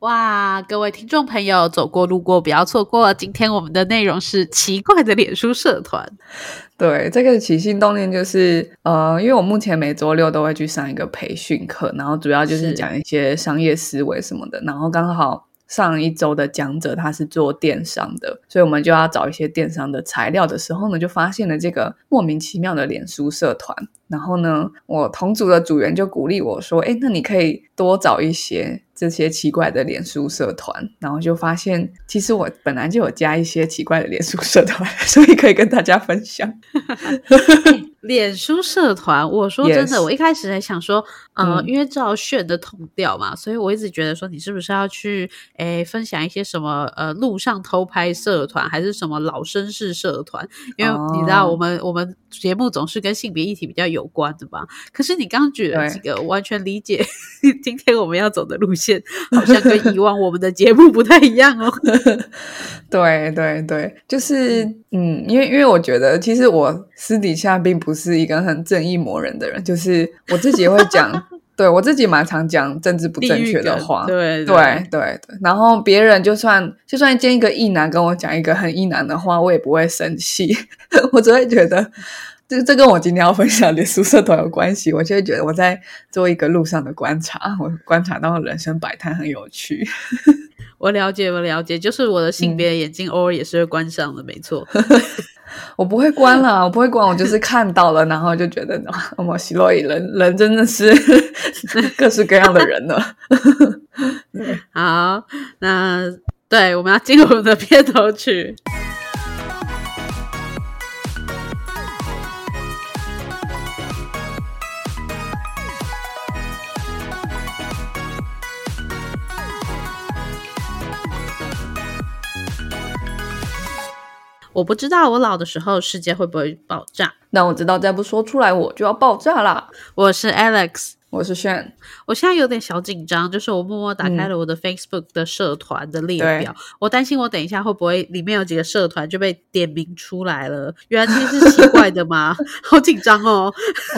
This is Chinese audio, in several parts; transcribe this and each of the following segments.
哇，各位听众朋友，走过路过不要错过。今天我们的内容是奇怪的脸书社团。对，这个起心动念就是，呃，因为我目前每周六都会去上一个培训课，然后主要就是是讲一些商业思维什么的，然后刚好上一周的讲者他是做电商的，所以我们就要找一些电商的材料的时候呢，就发现了这个莫名其妙的脸书社团。然后呢，我同组的组员就鼓励我说：“哎，那你可以多找一些这些奇怪的脸书社团。”然后就发现，其实我本来就有加一些奇怪的脸书社团，所以可以跟大家分享。脸书社团，我说真的 Yes 我一开始还想说，呃，嗯因为照炫的同调嘛，所以我一直觉得说，你是不是要去诶分享一些什么呃路上偷拍社团，还是什么老绅士社团？因为你知道，哦我们、我们节目总是跟性别议题比较有关的吧。可是你刚刚举了几个，我完全理解今天我们要走的路线，好像跟以往我们的节目不太一样哦。对对对，就是嗯，因为因为我觉得，其实我私底下并不是一个很正义魔人的人，就是我自己也会讲，对我自己蛮常讲政治不正确的话，对对对对，然后别人就算就算见一个异男跟我讲一个很异男的话，我也不会生气，我只会觉得这这跟我今天要分享的宿舍团有关系，我就会觉得我在做一个路上的观察，我观察到人生百态很有趣。我了解，我了解，就是我的嗯性别眼镜偶尔也是会关上的，没错。我不会关了，我不会关，我就是看到了，然后就觉得哇，我们希洛伊人人真的是 各式各样的人呢。好，那对，我们要进入我们的片头曲。我不知道我老的时候世界会不会爆炸。那我知道再不说出来我就要爆炸了。我是 Alex，我是炫，我现在有点小紧张，就是我默默打开了我的 Facebook 的社团的列表，我担心我等一下会不会里面有几个社团就被点名出来了，原来这些是奇怪的吗？好紧张哦！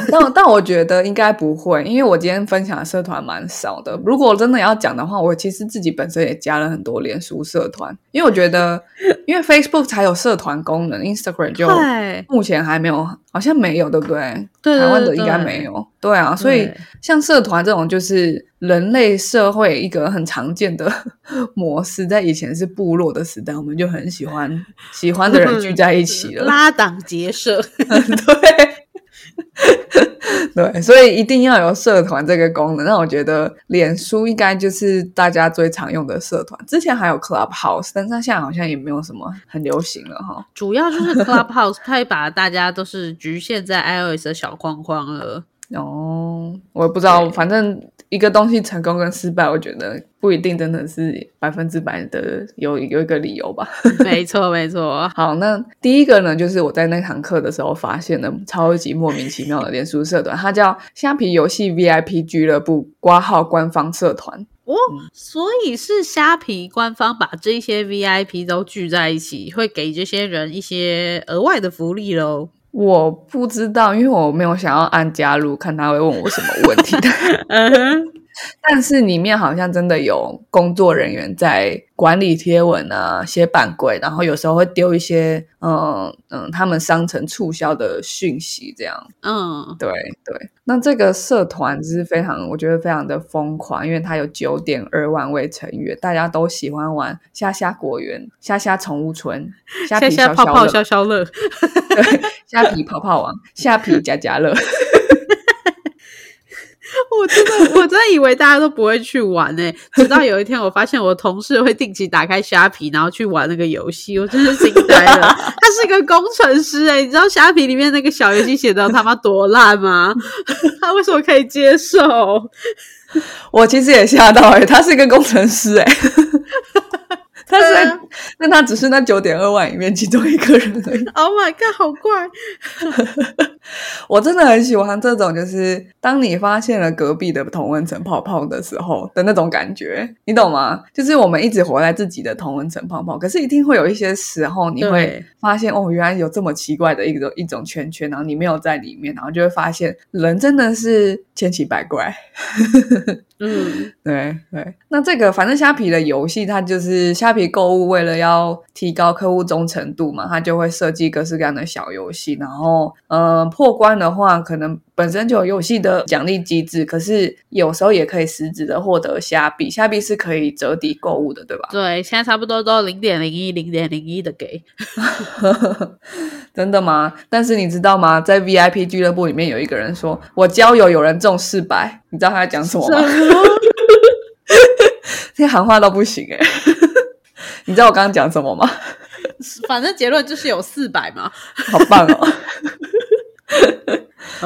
但但我觉得应该不会，因为我今天分享的社团蛮少的。如果真的要讲的话，我其实自己本身也加了很多脸书社团，因为我觉得，因为 Facebook 才有社团功能，Instagram 就 对目前还没有，好像没有，对不对？对台湾的对应该没有。对啊，所以像社团这种，就是人类社会一个很常见的 模式，在以前是部落的时代，我们就很喜欢喜欢的人聚在一起了。拉党结社，对。对，所以一定要有社团这个功能。那我觉得脸书应该就是大家最常用的社团。之前还有 Clubhouse，但是现在好像也没有什么很流行了哈。主要就是 Clubhouse，它把大家都是局限在 iOS 的小框框了。哦，我也不知道，反正一个东西成功跟失败，我觉得不一定真的是百分之百的有有一个理由吧。没错，没错。好，那第一个呢，就是我在那堂课的时候发现的超级莫名其妙的脸书社团，它叫虾皮游戏 VIP 俱乐部挂号官方社团。哦，所以是虾皮官方把这些 VIP 都聚在一起，会给这些人一些额外的福利喽。我不知道，因为我没有想要按加入，看他会问我什么问题。嗯哼，但是里面好像真的有工作人员在管理贴文啊、写版规，然后有时候会丢一些嗯嗯他们商城促销的讯息，这样。嗯，对对，那这个社团就是非常，我觉得非常的疯狂，因为它有九点二万位成员，大家都喜欢玩虾虾果园、虾虾宠物村、虾虾皮泡泡乐消消乐。对，虾皮泡泡王、虾皮加加乐。我真的，我真的以为大家都不会去玩呢、直到有一天，我发现我同事会定期打开虾皮，然后去玩那个游戏，我真是惊呆了。他是个工程师哎、你知道虾皮里面那个小游戏写的他妈多烂吗？他为什么可以接受？我其实也吓到哎、他是一个工程师哎、他是在对啊，那他只是那九点二万里面其中一个人而已。Oh my god，好怪！我真的很喜欢这种，就是当你发现了隔壁的同温层泡泡的时候的那种感觉，你懂吗？就是我们一直活在自己的同温层泡泡，可是一定会有一些时候，你会对发现哦，原来有这么奇怪的一种一种圈圈，然后你没有在里面，然后就会发现人真的是千奇百怪。嗯，对对，那这个反正虾皮的游戏，它就是虾皮购物，为了要提高客户忠诚度嘛，它就会设计各式各样的小游戏。然后，呃，破关的话，可能本身就有游戏的奖励机制，可是有时候也可以实质的获得虾币，虾币是可以折抵购物的，对吧？对，现在差不多都零点零一、零点零一的给。真的吗？但是你知道吗？在 VIP 俱乐部里面有一个人说：“我交友有人中四百。”你知道他在讲什么吗？这喊话都不行哎！你知道我刚刚讲什么吗？反正结论就是有四百嘛，好棒哦！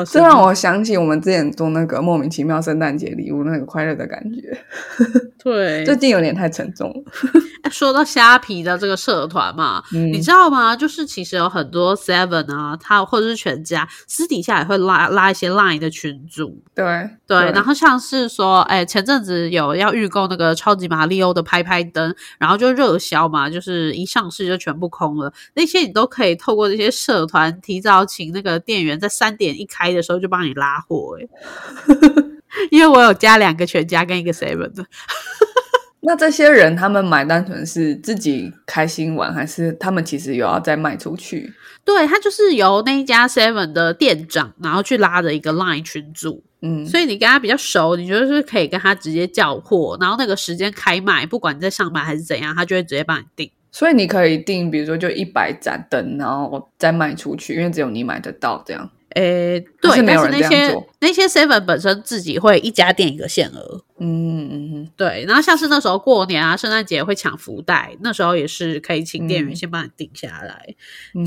这让我想起我们之前做那个莫名其妙圣诞节礼物那个快乐的感觉。对，最近有点太沉重了。说到虾皮的这个社团嘛，你知道吗？就是其实有很多 Seven 啊，他或者是全家私底下也会拉拉一些 Line 的群组。对对，然后像是说，哎，前阵子有要预购那个超级马里奥的拍拍灯，然后就热销嘛，就是一上市就全部空了。那些你都可以透过这些社团提早请那个店员在三点一开的时候就帮你拉货。哎，因为我有加两个全家跟一个 Seven 的。那这些人他们买单纯是自己开心玩，还是他们其实有要再卖出去？对他就是由那一家 Seven 的店长，然后去拉的一个 Line 群组，嗯，所以你跟他比较熟，你觉得是可以跟他直接叫货，然后那个时间开卖，不管你在上班还是怎样，他就会直接帮你订。所以你可以订，比如说就一百盏灯，然后再卖出去，因为只有你买得到这样。诶，对，但是那些那些 seven 本身自己会一家店一个限额，嗯嗯嗯，对。然后像是那时候过年啊、圣诞节会抢福袋，那时候也是可以请店员先帮你定下来。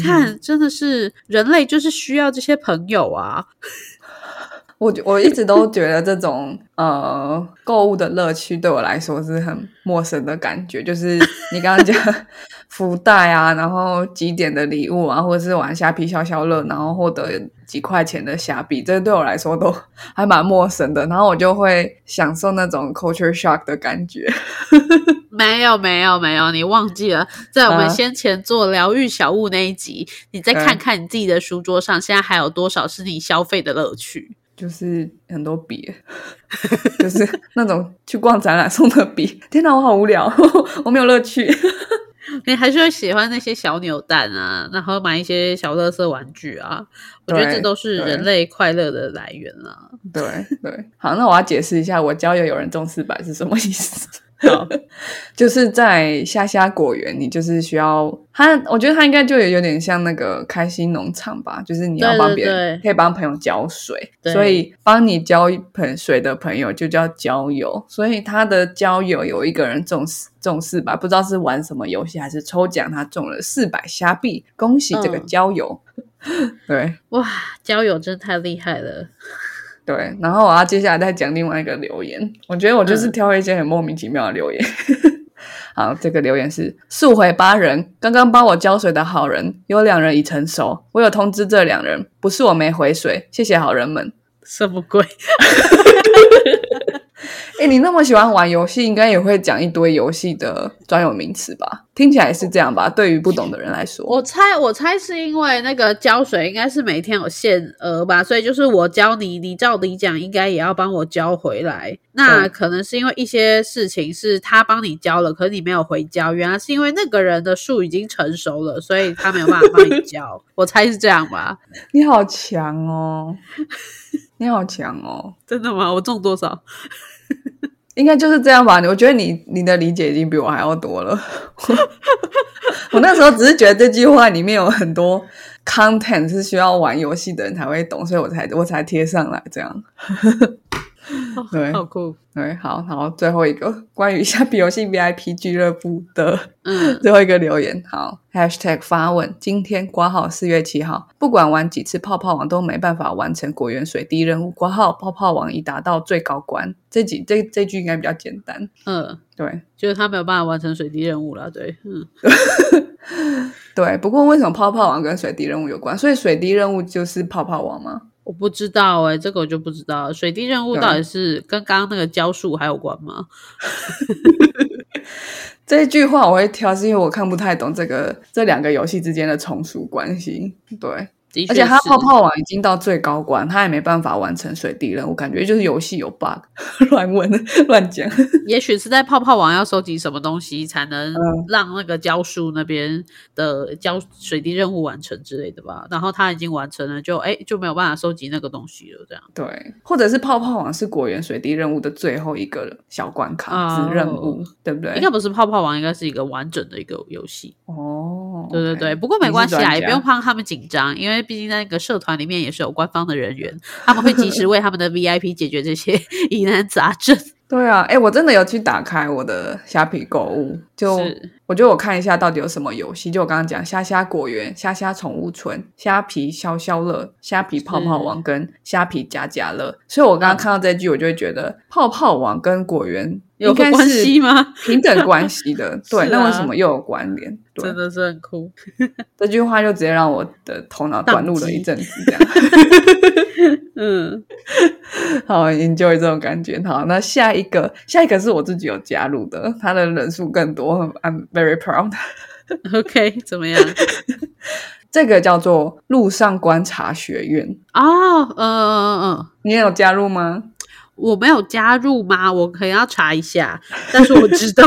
看，真的是人类就是需要这些朋友啊。我我一直都觉得这种呃购物的乐趣对我来说是很陌生的感觉，就是你刚刚讲 福袋啊，然后几点的礼物啊，或者是玩虾皮消消乐，然后获得几块钱的虾币，这对我来说都 还蛮陌生的。然后我就会享受那种 culture shock 的感觉。没有没有没有，你忘记了，在我们先前做疗愈小物那一集，你再看看你自己的书桌上，现在还有多少是你消费的乐趣？就是很多笔，就是那种去逛展览送的笔。天哪，我好无聊，我没有乐趣。你还是会喜欢那些小扭蛋啊，然后买一些小乐色玩具啊。我觉得这都是人类快乐的来源啊。对对，好，那我要解释一下，我交友有人中四百是什么意思。就是在虾虾果园，你就是需要他，我觉得他应该就有有点像那个开心农场吧，就是你要帮别人，可以帮朋友浇水，所以帮你浇一盆水的朋友就叫交友。所以他的交友有一个人中中四百，不知道是玩什么游戏还是抽奖，他中了四百虾币，恭喜这个交友。对，哇，交友真的太厉害了。对，然后我要接下来再讲另外一个留言。我觉得我就是挑一些很莫名其妙的留言。好，这个留言是速回八人，刚刚帮我浇水的好人有两人已成熟，我有通知这两人，不是我没回水，谢谢好人们。什么鬼？哎，你那么喜欢玩游戏，应该也会讲一堆游戏的专有名词吧？听起来是这样吧？对于不懂的人来说，我猜，我猜是因为那个浇水应该是每天有限额吧，所以就是我教你，你照理讲应该也要帮我交回来。那可能是因为一些事情是他帮你交了，可是你没有回交，原来是因为那个人的树已经成熟了，所以他没有办法帮你交。我猜是这样吧？你好强哦！你好强哦！真的吗？我中多少？应该就是这样吧？我觉得你你的理解已经比我还要多了。我那时候只是觉得这句话里面有很多 content 是需要玩游戏的人才会懂，所以我才我才贴上来这样。对，好酷。对，好，好，最后一个关于下 皮游戏 VIP 俱乐部的，嗯，最后一个留言，好，#hashtag 发问，今天挂号四月七号，不管玩几次泡泡网都没办法完成果园水滴任务，挂号泡泡网已达到最高关，这几这这句应该比较简单，嗯，对，就是他没有办法完成水滴任务了，对，嗯，对，不过为什么泡泡网跟水滴任务有关？所以水滴任务就是泡泡网吗？我不知道哎，这个我就不知道。水滴任务到底是跟刚刚那个浇树还有关吗？这一句话我会挑，是因为我看不太懂这个这两个游戏之间的从属关系。对，的确而且他泡泡网已经到最高关，他也没办法完成水滴任务，感觉就是游戏有 bug，乱问乱讲。也许是在泡泡网要收集什么东西，才能嗯让那个教书那边的教水滴任务完成之类的吧。然后他已经完成了，就哎就没有办法收集那个东西了，这样。对，或者是泡泡网是果园水滴任务的最后一个小关卡、哦子任务，对不对？应该不是泡泡网，应该是一个完整的一个游戏。哦，对对对，不过没关系啊，也不用怕他们紧张，因为毕竟在那个社团里面也是有官方的人员，他们会及时为他们的 VIP 解决这些 疑难杂症。对啊，哎，我真的有去打开我的虾皮购物，就我觉得我看一下到底有什么游戏，就我刚刚讲虾虾果园、虾虾宠物村、虾皮消消乐、虾皮泡泡王跟虾皮家家乐，所以我刚刚看到这句，我就会觉得泡泡王跟果园有关系吗？平等关系的，对，啊那为什么又有关联？对真，的是很酷。这句话就直接让我的头脑短路了一阵子，这样。嗯，好，enjoy 这种感觉。好，那下一个，下一个是我自己有加入的，他的人数更多，I'm very proud。OK，怎么样？这个叫做路上观察学院，哦，嗯嗯嗯嗯，你也有加入吗？我没有加入吗？我可能要查一下，但是我知道。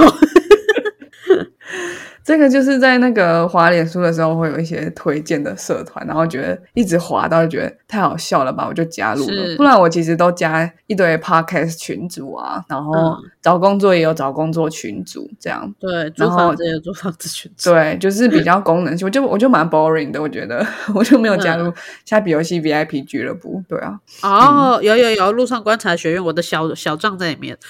这个就是在那个滑脸书的时候会有一些推荐的社团，然后觉得一直滑到就觉得太好笑了吧，我就加入了。不然我其实都加一堆 podcast 群组啊，然后嗯找工作也有找工作群组这样。对，租然后房子也有租房子群组。对，就是比较功能性，我就我就蛮 boring 的，我觉得 我就没有加入下比游戏 VIP 俱乐部。对啊，哦，有有有，路上观察学院，我的小小账在里面。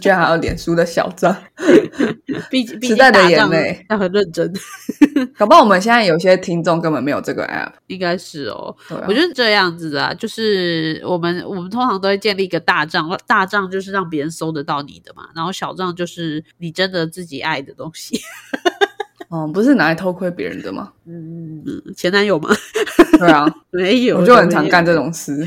居然还有脸书的小账，毕竟毕时代的竟打仗眼泪要很认真，搞不好我们现在有些听众根本没有这个 app。应该是哦。对啊我觉得这样子啊，就是我们我们通常都会建立一个大账，大账就是让别人搜得到你的嘛，然后小账就是你真的自己爱的东西。哦，不是拿来偷窥别人的吗？嗯，前男友吗？对啊，没有，我就很常干这种事。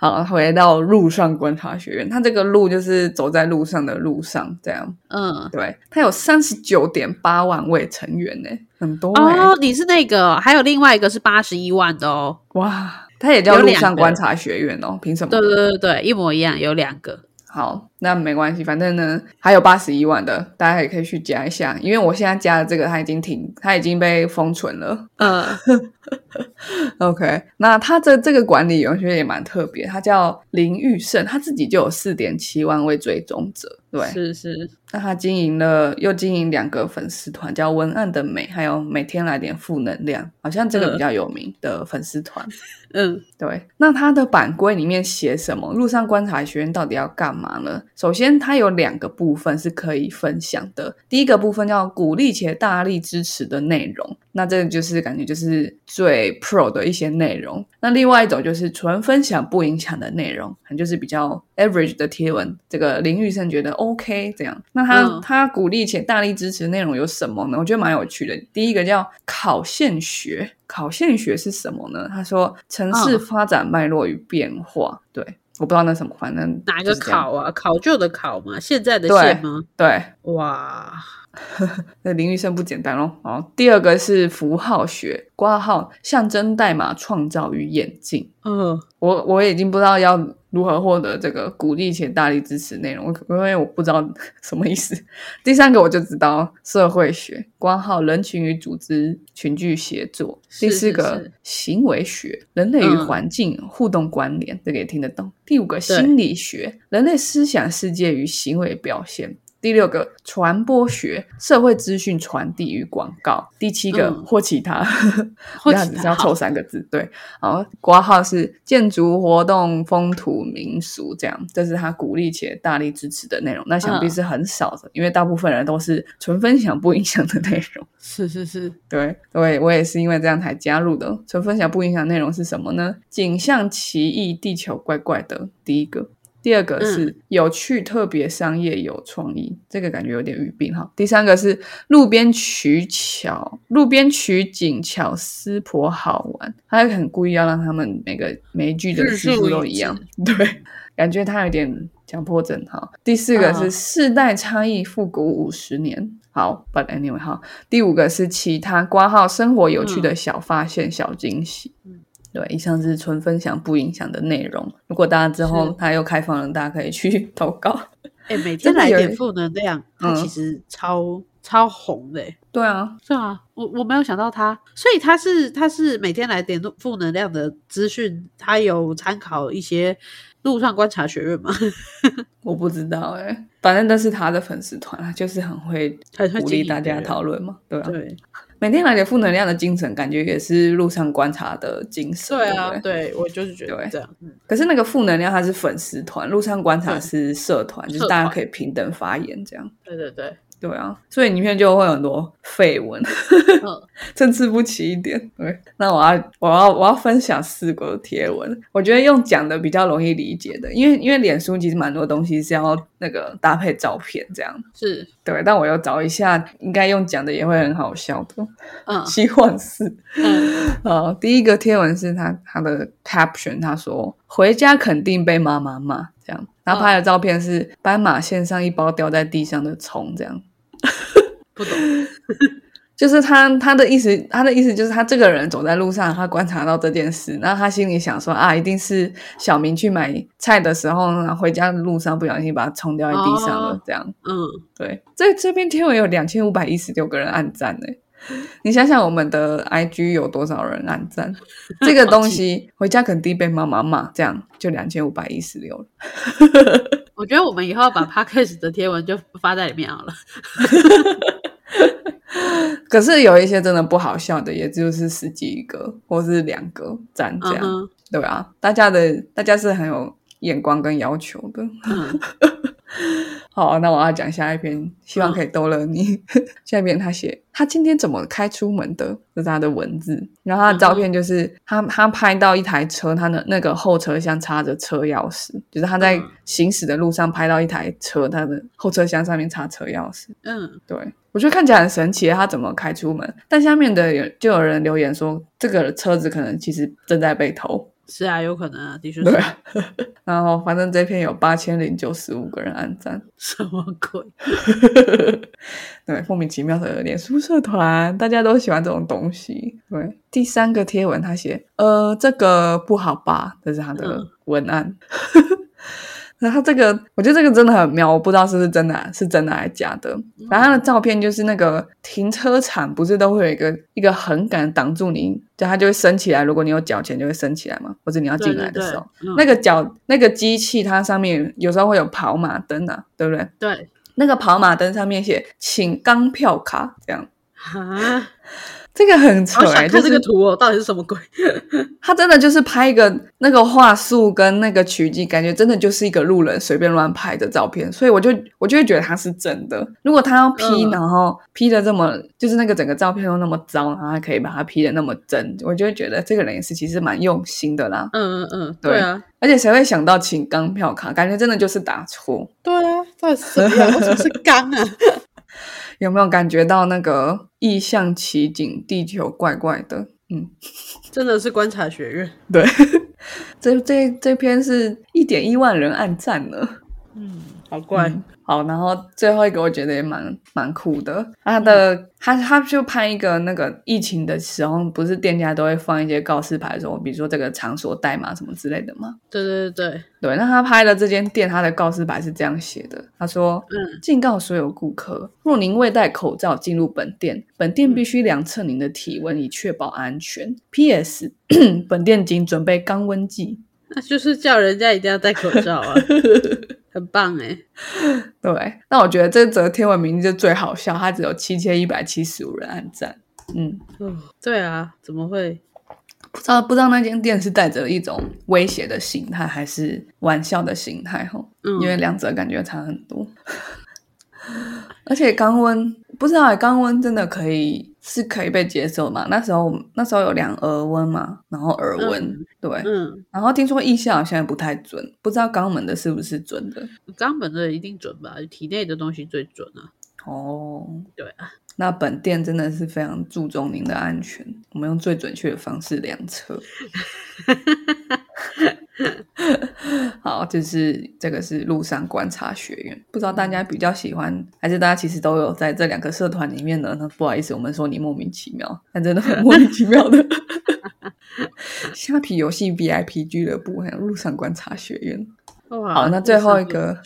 好，回到路上观察学院，它这个路就是走在路上的路上，这样。嗯。对，它有三十九点八万位成员呢，很多哎、哦，你是那个，还有另外一个是八十一万的哦。哇，它也叫路上观察学院哦，凭什么？对对对对，一模一样，有两个。好，那没关系，反正呢还有八十一万的，大家也可以去加一下，因为我现在加的这个它已经停，它已经被封存了。呃，OK，那他这这个管理员其实也蛮特别，他叫林玉胜，他自己就有四点七万位追踪者，对。是是，那他经营了又经营两个粉丝团，叫文案的美，还有每天来点负能量，好像这个比较有名的粉丝团。嗯对，那他的版规里面写什么？路上观察学院到底要干嘛呢？首先，他有两个部分是可以分享的。第一个部分叫鼓励且大力支持的内容，那这个就是感觉就是最 pro 的一些内容。那另外一种就是纯分享不影响的内容，可能就是比较 average 的贴文。这个林玉生觉得 OK 这样。那他、嗯他鼓励且大力支持的内容有什么呢？我觉得蛮有趣的。第一个叫考现学。考现学是什么呢？他说城市嗯发展脉络与变化。对，我不知道那什么，反正哪个？考啊？考究的考吗？现在的现吗？对，哇，那林玉生不简单哦。好，第二个是符号学，挂号象征代码创造与演进。嗯我我已经不知道要如何获得这个鼓励且大力支持内容，因为我不知道 什么意思。第三个我就知道社会学，挂号人群与组织群聚协作。是第四个是行为学，人类与嗯环境互动关联，这个也听得懂。第五个心理学，人类思想世界与行为表现。第六个传播学，社会资讯传递与广告。第七个、嗯或其他，或这样其他好子是要凑三个字，对。然后挂号是建筑活动、风土民俗，这样，这是他鼓励且大力支持的内容。那想必嗯是很少的，因为大部分人都是纯分享不影响的内容。是是是，对，对我也是因为这样才加入的。纯分享不影响内容是什么呢？景象奇异，地球怪怪的。第一个，第二个是有趣、特别、商业、有创意，这个感觉有点语病哈。第三个是路边取巧，路边取景巧思颇好玩，他很故意要让他们每个每一句的字字数都一样，对，感觉他有点强迫症哈。第四个是嗯世代差异，复古五十年。好，But anyway，哈，第五个是其他挂号生活有趣的小发现、小惊喜。嗯对，以上是纯分享不影响的内容。如果大家之后是它又开放了，大家可以去 投稿。哎、每 天来点负能量，它嗯其实超、超红的、欸。对啊，是啊，我我没有想到他，所以他是他是每天来点负能量的资讯，他有参考一些路上观察学院吗？我不知道哎、反正那是他的粉丝团啊，就是很会很鼓励大家讨论嘛，对啊。对每天来点负能量的精神，感觉也是路上观察的精神。对啊，对对。我就是觉得对这样，嗯，可是那个负能量它是粉丝团，路上观察是社团，就是大家可以平等发言这样。对对对，对啊，所以里面就会很多绯闻，嗯，参差不齐一点。对，那我要我要我要分享四个贴文，我觉得用讲的比较容易理解的，因为因为脸书其实蛮多东西是要那个搭配照片这样。是，对，但我要找一下，应该用讲的也会很好笑的，嗯 希望是。嗯，呃，第一个贴文是他他的 caption，他说回家肯定被妈妈骂，这样。然后拍的照片是斑马线上一包掉在地上的葱，这样。不懂，就是他他的意思，他的意思就是他这个人走在路上，他观察到这件事，然后他心里想说啊，一定是小明去买菜的时候，然后回家的路上不小心把它冲掉在地上了，哦这样。嗯，对，这这篇贴文有两千五百一十六个人按赞呢。你想想我们的 IG 有多少人按赞？这个东西回家肯定被妈妈骂，这样就两千五百一十六了。我觉得我们以后要把 podcast 的贴文就发在里面好了。可是有一些真的不好笑的，也就是十几个或是两个站这样，对啊，大家的大家是很有眼光跟要求的。嗯，好，那我要讲下一篇，希望可以逗乐你。下一篇他写他今天怎么开出门的，这是他的文字。然后他的照片就是他他拍到一台车，他的那个后车厢插着车钥匙，就是他在嗯行驶的路上拍到一台车，他的后车厢上面插车钥匙。嗯，对我觉得看起来很神奇，他怎么开出门？但下面的有就有人留言说，这个车子可能其实正在被偷。是啊，有可能啊，的确是。啊，然后反正这篇有八千零九十五个人按赞。什么鬼？对，莫名其妙的脸书社团，大家都喜欢这种东西。对，第三个贴文他写，呃，这个不好吧？这是他的嗯文案。然后这个，我觉得这个真的很妙，我不知道是不是真的，是真的还是假的。然后他的照片就是那个停车场，不是都会有一个一个横杆挡住你，就它就会升起来。如果你有缴钱，就会升起来嘛，或者你要进来的时候，对对对嗯那个脚那个机器它上面有时候会有跑马灯啊，对不对？对那个跑马灯上面写“请钢票卡”这样，啊，这个很扯哎、好想看就这个图哦，到底是什么鬼？他真的就是拍一个那个画素跟那个取景，感觉真的就是一个路人随便乱拍的照片，所以我就我就会觉得他是真的。如果他要 P，、嗯然后 P 的这么就是那个整个照片都那么糟，然后还可以把它 P 的那么真，我就会觉得这个人也是其实蛮用心的啦。嗯嗯嗯，对对啊，而且谁会想到请钢票卡？感觉真的就是打错。对啊，到底是什么样？为什么是钢啊？有没有感觉到那个意象奇景，地球怪怪的？嗯，真的是观察学院。对，这这这篇是一点一万人按赞呢。嗯，好怪。嗯好，然后最后一个我觉得也蛮蛮酷的，他的、他他就拍一个那个疫情的时候，不是店家都会放一些告示牌说，比如说这个场所代码什么之类的吗？对对对对，对，那他拍的这间店，他的告示牌是这样写的，他说：“嗯，警告所有顾客，若您未戴口罩进入本店，本店必须量测您的体温，以确保安全。P.S. 本店仅准备肛温计。”那 就是叫人家一定要戴口罩啊，很棒哎。对，那我觉得这则天文名字就最好笑，它只有七千一百七十五人按赞。嗯，哦，对啊，怎么会？不知道不知道那间店是带着一种威胁的形态，还是玩笑的形态哈？嗯因为两者感觉差很多。而且刚温不知道欸肛温真的可以是可以被接受吗？那时候那时候有量额温嘛，然后耳温、嗯对，嗯，然后听说腋下好像也不太准，不知道肛门的是不是准的肛门的一定准吧？体内的东西最准啊。哦。对啊，那本店真的是非常注重您的安全，我们用最准确的方式量测。好，就是这个是路上观察学院，不知道大家比较喜欢，还是大家其实都有在这两个社团里面呢？那不好意思，我们说你莫名其妙，但真的很莫名其妙的。虾皮游戏 VIP 俱乐部还有路上观察学院。好，那最后一个，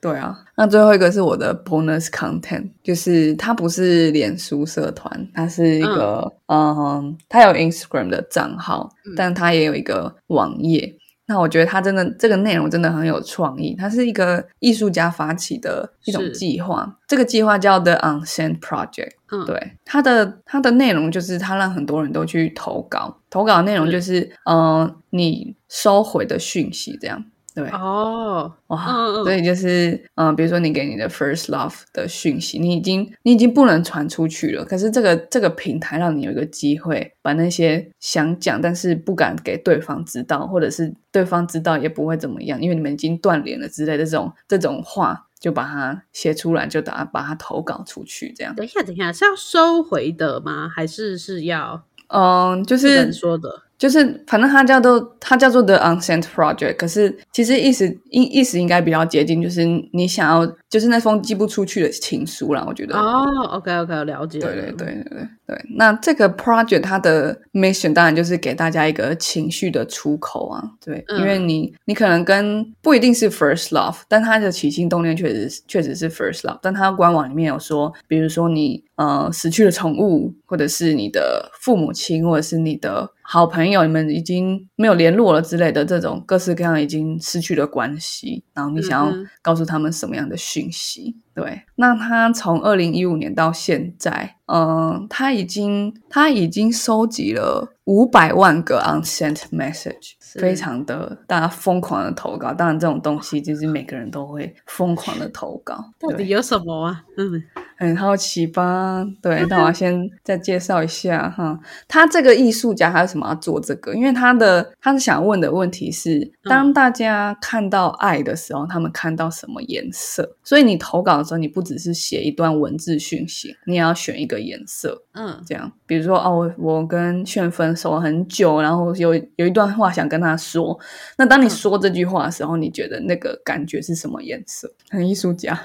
对啊，那最后一个是我的 bonus content，就是它不是脸书社团，它是一个，嗯，它有 Instagram 的账号，但它也有一个网页。那我觉得他真的这个内容真的很有创意，它是一个艺术家发起的一种计划，这个计划叫 The Unsent Project。嗯，对，它的它的内容就是它让很多人都去投稿，投稿内容就是，嗯，你收回的讯息这样。对哦，哇，所以就是嗯，比如说你给你的 first love 的讯息，你已经你已经不能传出去了。可是这个这个平台让你有一个机会，把那些想讲但是不敢给对方知道，或者是对方知道也不会怎么样，因为你们已经断联了之类的这种这种话，就把它写出来，就打把它投稿出去。这样，等一下，等一下，是要收回的吗？还是是要嗯，就是说的。就是，反正它叫做它叫做 The Unsent Project，可是其实意思意意思应该比较接近，就是你想要，就是那封寄不出去的情书啦。我觉得哦，OK OK，了解。对对对对对对。那这个 project 它的 mission 当然就是给大家一个情绪的出口啊。对，因为你你可能跟不一定是 first love，但它的起心动念确实确实是 first love，但它官网里面有说，比如说你呃死去的宠物，或者是你的父母亲，或者是你的。好朋友，你们已经没有联络了之类的这种各式各样已经失去了关系，然后你想要告诉他们什么样的讯息？对，那他从二零一五年到现在，嗯，他已经他已经收集了五百万个 unsent message，非常的大家疯狂的投稿。当然，这种东西就是每个人都会疯狂的投稿。到底有什么啊？嗯，很好奇吧？对，那我 先再介绍一下哈，他这个艺术家他为什么要做这个？因为他的他是想问的问题是，当大家看到爱的时候，他们看到什么颜色？所以你投稿。的时候你不只是写一段文字讯息，你也要选一个颜色，嗯，这样，比如说哦，我我跟炫分手很久，然后有有一段话想跟他说，那当你说这句话的时候，你觉得那个感觉是什么颜色？很艺术家。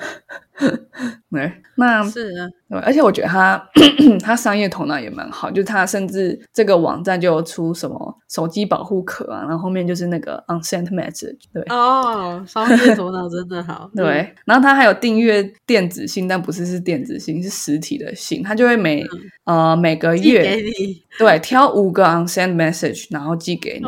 对，那是啊，对，而且我觉得他 他商业头脑也蛮好，就他甚至这个网站就出什么手机保护壳啊，然后后面就是那个 unsent message，对，哦，商业头脑真的好，对，然后他还有订阅电子信，但不是是电子信，是实体的信，他就会每呃每个月对挑五个 unsend message，然后寄给你，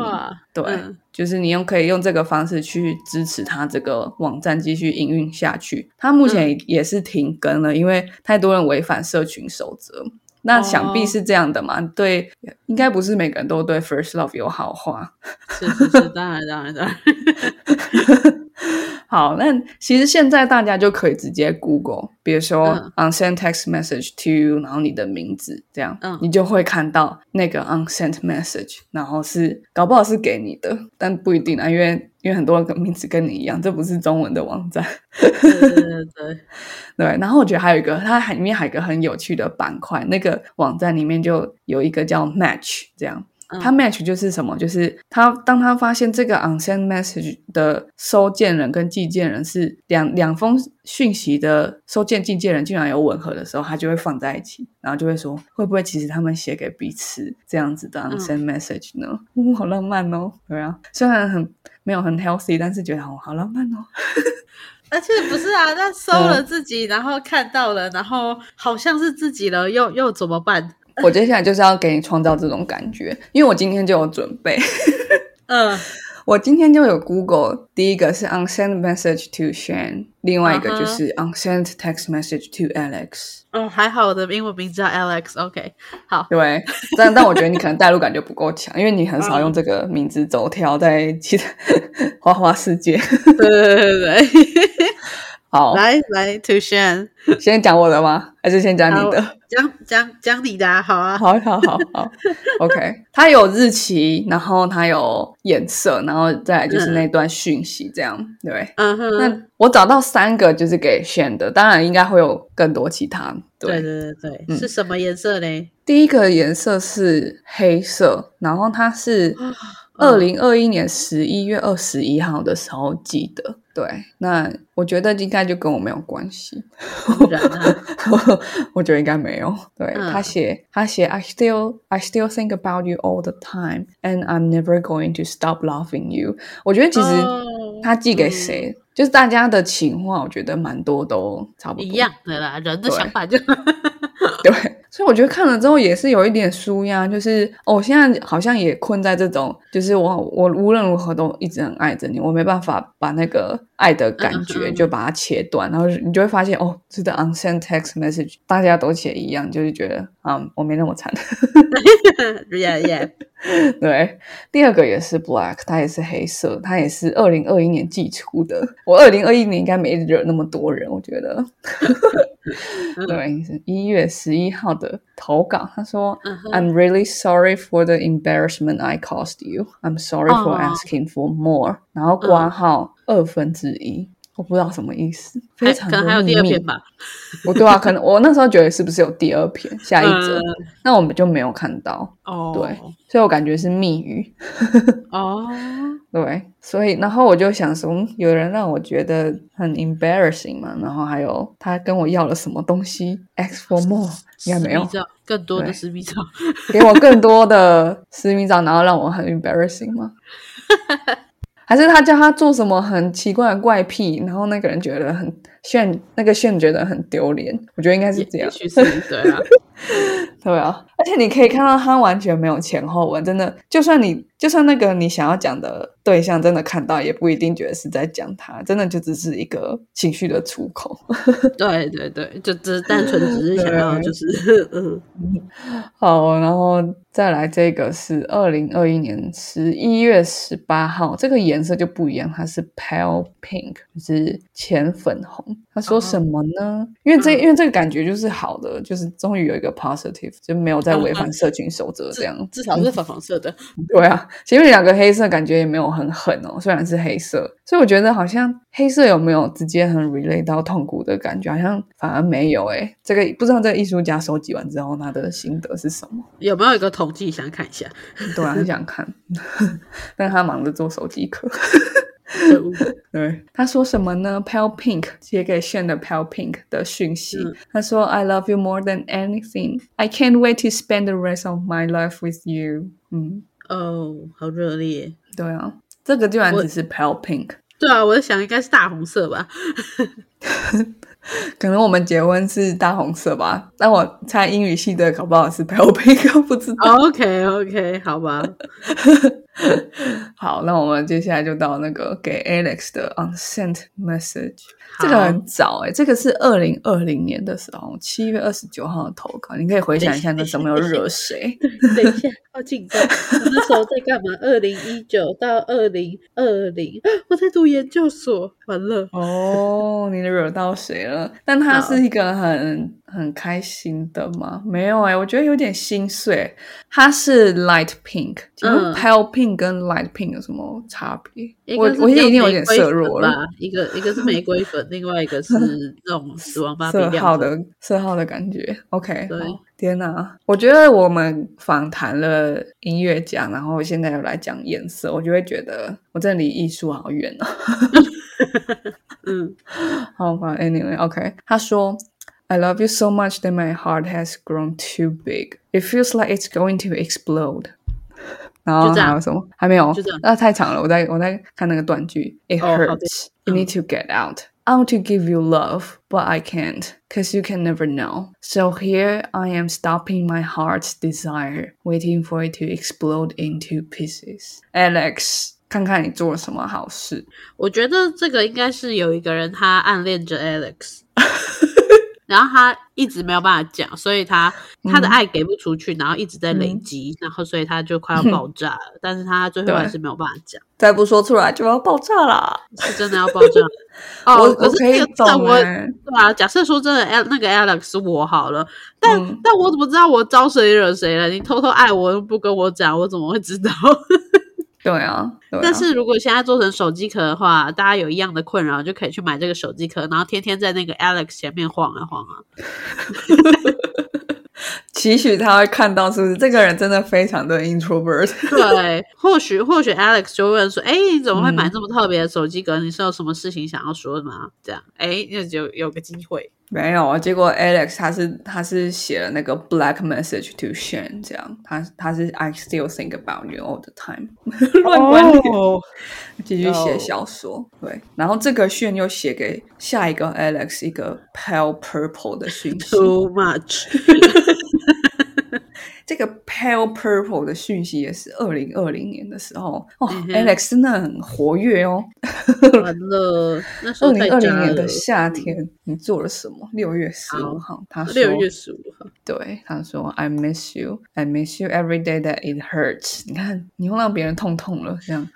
对。就是你用可以用这个方式去支持他这个网站继续营运下去。他目前也是停更了，因为太多人违反社群守则。那想必是这样的嘛？对，应该不是每个人都对 First Love 有好话。是是是，当然当然当然。好，那其实现在大家就可以直接 Google，比如说 unsent text message to，you，然后你的名字这样，你就会看到那个 unsent message，然后是搞不好是给你的，但不一定啊，因为因为很多个名字跟你一样，这不是中文的网站。对对对对，对。然后我觉得还有一个，它里面还有一个很有趣的板块，那个网站里面就有一个叫 match 这样。他 match 就是什么？就是他当他发现这个 unsend message 的收件人跟寄件人是两两封讯息的收件寄件人竟然有吻合的时候，他就会放在一起，然后就会说会不会其实他们写给彼此这样子的 unsend message 呢？嗯，好浪漫哦，对啊，虽然很没有很 healthy，但是觉得哦好浪漫哦。而且不是啊，那收了自己，然后看到了，然后好像是自己了，又又怎么办？我接下来就是要给你创造这种感觉，因为我今天就有准备。嗯，我今天就有 Google，第一个是 unsent message to Shane，另外一个就是 unsent text message to Alex。哦，还好我的英文名字叫 Alex，OK，好。对，但但我觉得你可能代入感就不够强，因为你很少用这个名字走跳在其他 花花世界。对对对对。好，来来，To Shane，先讲我的吗？还是先讲你的？讲讲讲你的，好啊，好好好好，OK。它有日期，然后它有颜色，然后再来就是那段讯息，这样对。嗯哼。那我找到三个就是给选的，当然应该会有更多其他。对对对对，是什么颜色呢？第一个颜色是黑色，然后它是 二零二一年十一月二十一号的时候记得。对，那我觉得应该就跟我没有关系。然呢？我觉得应该没有。对、嗯他写，他写，I still I still think about you all the time, and I'm never going to stop loving you。我觉得其实哦他寄给谁，就是大家的情话，我觉得蛮多都差不多一样的啦，人的想法就 对，所以我觉得看了之后也是有一点舒压，就是哦，我现在好像也困在这种，就是我我无论如何都一直很爱着你，我没办法把那个爱的感觉就把它切断，然后你就会发现哦，这个 unsent text message 大家都写一样，就是觉得啊、我没那么惨。yeah yeah，对，第二个也是 black，它也是黑色，它也是二零二一年寄出的。我二零二一年应该没惹那么多人，我觉得。对，是一月十一号的投稿，他说、I'm really sorry for the embarrassment I caused you. I'm sorry for 哦 asking for more。然后挂号二分之一。我不知道什么意思，非常可能还有的密第二篇。吧。我对啊，可能我那时候觉得是不是有第二篇下一则，嗯那我们就没有看到。哦，对，所以我感觉是密语。哦，对，所以然后我就想说，嗯有人让我觉得很 embarrassing 嘛，然后还有他跟我要了什么东西，ask for more，应该没有更多的私密照。给我更多的私密照，然后让我很 embarrassing 吗？还是他叫他做什么很奇怪的怪癖，然后那个人觉得很炫，那个炫觉得很丢脸。我觉得应该是这样也。许是对啊，对啊，而且你可以看到他完全没有前后文，真的，就算你就算那个你想要讲的对象真的看到，也不一定觉得是在讲他，真的就只是一个情绪的出口。对对对，就只是单纯只是想要就是 嗯 好，然后再来这个是二零二一年十一月十八号，这个颜色就不一样，它是 pale pink，就是浅粉红。他说什么呢？因为这因为这个感觉就是好的，就是终于有一个 positive，就没有在违反社群守则这样。至少是粉红色的。对啊，前面两个黑色感觉也没有很狠哦，虽然是黑色，所以我觉得好像黑色有没有直接很 relate 到痛苦的感觉，好像反而没有诶。这个不知道这个艺术家收集完之后他的心得是什么？有没有一个统计想看一下？对啊，很想看，但他忙着做手机壳。对，他说什么呢？Pale Pink 写给炫的 Pale Pink 的讯息，嗯他说：“I love you more than anything. I can't wait to spend the rest of my life with you。”嗯，哦，好热烈。对啊，这个居然只是 Pale Pink。对啊，我在想应该是大红色吧。可能我们结婚是大红色吧，但我猜英语系的搞不好是 pale pink，不知道。OK OK，好吧。好，那我们接下来就到那个给 Alex 的 unsent message，好这个很早哎、这个是二零二零年的时候，七月二十九号的投稿，你可以回想一下那时候有没有惹谁？等一下，好紧张。我那时候在干嘛？二零一九到二零二零，我在读研究所。完了，哦，你惹到谁了？但他是一个很很开心的吗？没有哎、我觉得有点心碎。他是 light pink，请问嗯 pale pink 跟 light pink 有什么差别？我我现在已经有点色弱了。一个一个是玫瑰粉，另外一个是 那种死亡芭比色号的色号的感觉，OK，对天哪！我觉得我们访谈了音乐家，然后现在又来讲颜色，我就会觉得我真的离艺术好远哦。嗯，好吧，Anyway，OK，、他说。I love you so much that my heart has grown too big. It feels like it's going to explode. 然后就这样还有什么？还没有就这样，那太长了。我在我在看那个短句。It 哦好的 hurts. You need to get out. I want to give you love, but I can't, cause you can never know. So here I am stopping my heart's desire, waiting for it to explode into pieces. Alex， 看看你做了什么好事。我觉得这个应该是有一个人他暗恋着 Alex，然后他一直没有办法讲，所以他他的爱给不出去，然后一直在累积，然后所以他就快要爆炸了，但是他最后还是没有办法讲，再不说出来就要爆炸啦！是真的要爆炸。哦，可是可以懂那个但我哎、对啊，假设说真的，Al 那个 Alex 是我好了，但、嗯但我怎么知道我招谁惹谁了？你偷偷爱我又不跟我讲，我怎么会知道？对啊，但是如果现在做成手机壳的话，大家有一样的困扰，就可以去买这个手机壳，然后天天在那个 Alex 前面晃啊晃啊。期许他会看到，是不是这个人真的非常的 introvert？对，或许或许 Alex 就问说：“哎，你怎么会买这么特别的手机壳？你是有什么事情想要说的吗？”这样，哎，那就有个机会。没有啊，结果 Alex 他是他是写了那个 black message to Shane，这样，他他是 I still think about you all the time，乱关联，继续写小说，对，然后这个 Shane 又写给下一个 Alex 一个 pale purple 的讯息，too much。这个 pale purple 的讯息也是二零二零年的时候哦，Alex 真的很活跃哦。完了，那二零二零年的夏天你做了什么？六月十五号，他说六月十五号，对，他说 I miss you, I miss you every day that it hurts。你看，你又让别人痛痛了，这样。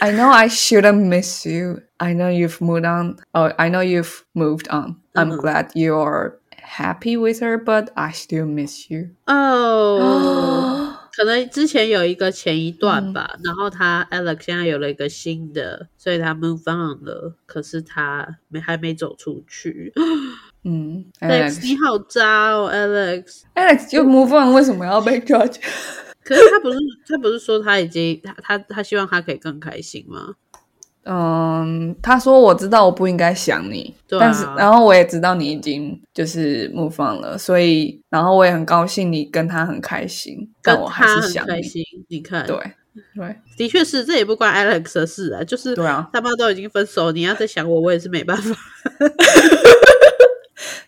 I know I shouldn't miss you. I know you've moved on. Oh, I know you've moved on. I'm glad you're. Happy with her, but I still miss you. 哦，可能之前有一个前一段吧，然后他 Alex 现在有了一个新的，所以他 move on 了，可是他没还没走出去。嗯，Alex 你好渣哦，Alex。Alex 就 move on，为什么要被 judge？可是他不是他不是说他已经他他他希望他可以更开心吗？嗯，他说我知道我不应该想你，但是然后我也知道你已经就是 move on 了，所以然后我也很高兴你跟他很开心，但我还是想你。你看，对对，的确是，这也不关 Alex 的事啊，就是对啊，他妈都已经分手，你要再想我，我也是没办法。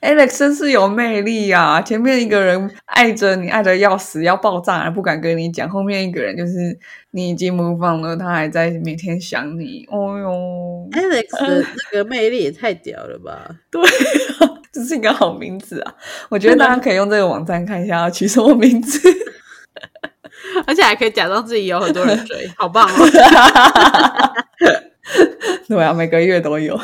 Alex 真是有魅力啊！前面一个人爱着你，爱的要死要爆炸，不敢跟你讲；后面一个人就是你已经模仿了，他还在每天想你。哦哟，Alex 的那个魅力也太屌了吧！对，这是一个好名字啊！我觉得大家可以用这个网站看一下要取什么名字，而且还可以假装自己有很多人追，好棒哦！对啊，每个月都有。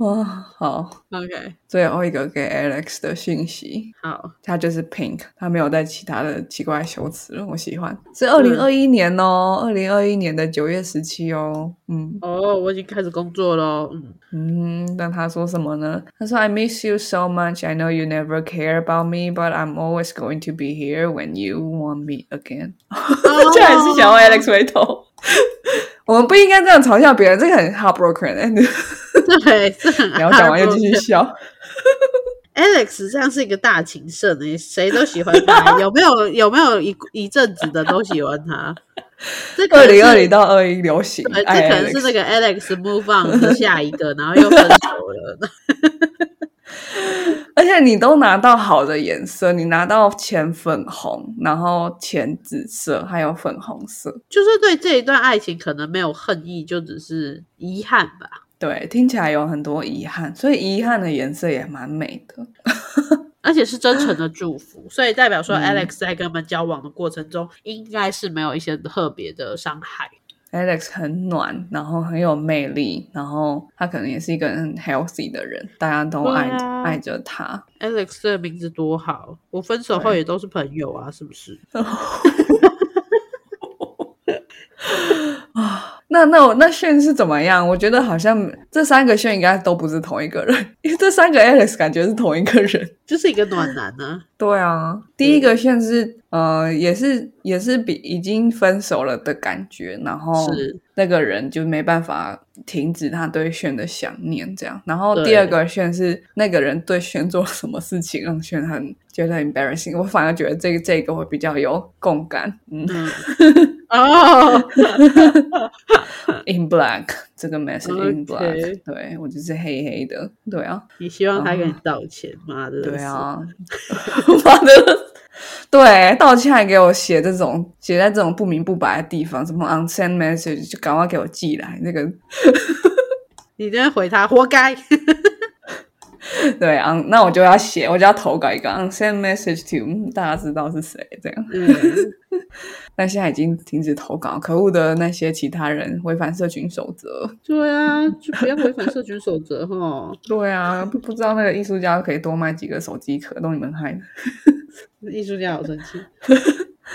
哇，好，OK，最后一个给 Alex 的讯息，好，他就是 Pink，他没有带其他的奇怪修辞了，我喜欢，是二零二一年哦，二零二一年的九月十七哦，嗯，哦，我已经开始工作了，嗯嗯，那他说什么呢？他说 I miss you so much, I know you never care about me, but I'm always going to be here when you want me again。这还是想要 Alex 回头。我们不应该这样嘲笑别人，这个很 heartbroken。对，这很。然后讲完又继续笑。Alex 这样是一个大情圣诶，谁都喜欢他。有没有 有没有一一阵子的都喜欢他？这二零二零到二一流行，这可能是那个 Alex move on 的下一个，然后又分手了。而且你都拿到好的颜色，你拿到浅粉红，然后浅紫色，还有粉红色，就是对这一段爱情可能没有恨意，就只是遗憾吧。对，听起来有很多遗憾，所以遗憾的颜色也蛮美的，而且是真诚的祝福，所以代表说 Alex 在跟他们交往的过程中，应该是没有一些特别的伤害。Alex 很暖，然后很有魅力，然后他可能也是一个很 healthy 的人，大家都爱爱着他。Alex 这个名字多好，我分手后也都是朋友啊，是不是？啊。那那我那炫是怎么样？我觉得好像这三个炫应该都不是同一个人，因为这三个 Alex 感觉是同一个人，就是一个暖男呢。对啊，第一个炫是呃，也是也是比已经分手了的感觉，然后那个人就没办法停止他对炫的想念，这样。然后第二个炫是那个人对炫做了什么事情让炫很觉得 embarrassing，我反而觉得这个这个会比较有共感，嗯。哦，In black，这个 message in black，对我就是黑黑的，对啊。你希望他给你道歉，妈的。对啊，妈的，对，道歉还给我写这种写在这种不明不白的地方，什么 unsend message 就赶快给我寄来那个。你这样回他，活该。对啊，那我就要写，我就要投稿一个 unsend message to，大家知道是谁这样。但现在已经停止投稿，可恶的那些其他人违反社群守则。对啊，就不要违反社群守则哈。对啊，不不知道那个艺术家可以多卖几个手机壳，都你们害的。艺术家好生气。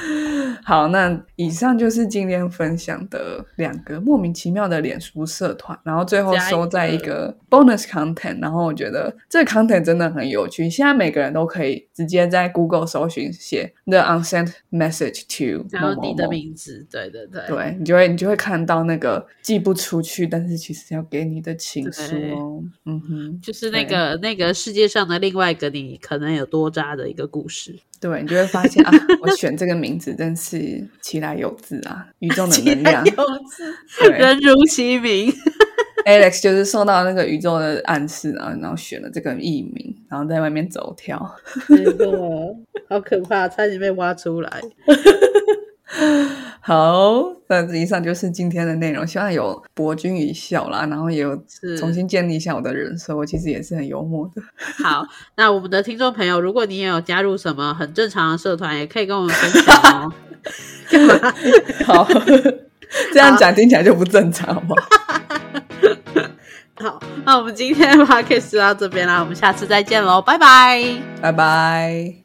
好，那以上就是今天分享的两个莫名其妙的脸书社团，然后最后收在一个 bonus content。然后我觉得这个 content 真的很有趣，现在每个人都可以直接在 Google 搜寻写 the unsent message to，然后你的名字，对对对，对你就会你就会看到那个寄不出去，但是其实要给你的情书哦，嗯哼，就是那个那个世界上的另外一个你可能有多渣的一个故事。对你就会发现啊，我选这个名字真是其来有自啊，宇宙的能量，人如其名。Alex 就是受到那个宇宙的暗示啊，然后选了这个艺名，然后在外面走跳。没错，好可怕，差点被挖出来。好，那以上就是今天的内容，希望有博君一笑啦，然后也有重新建立一下我的人设。我其实也是很幽默的。好，那我们的听众朋友，如果你也有加入什么很正常的社团，也可以跟我们分享哦。干嘛好，这样讲听起来就不正常吗？好，那我们今天的 podcast 就到这边啦，我们下次再见喽，拜拜，拜拜。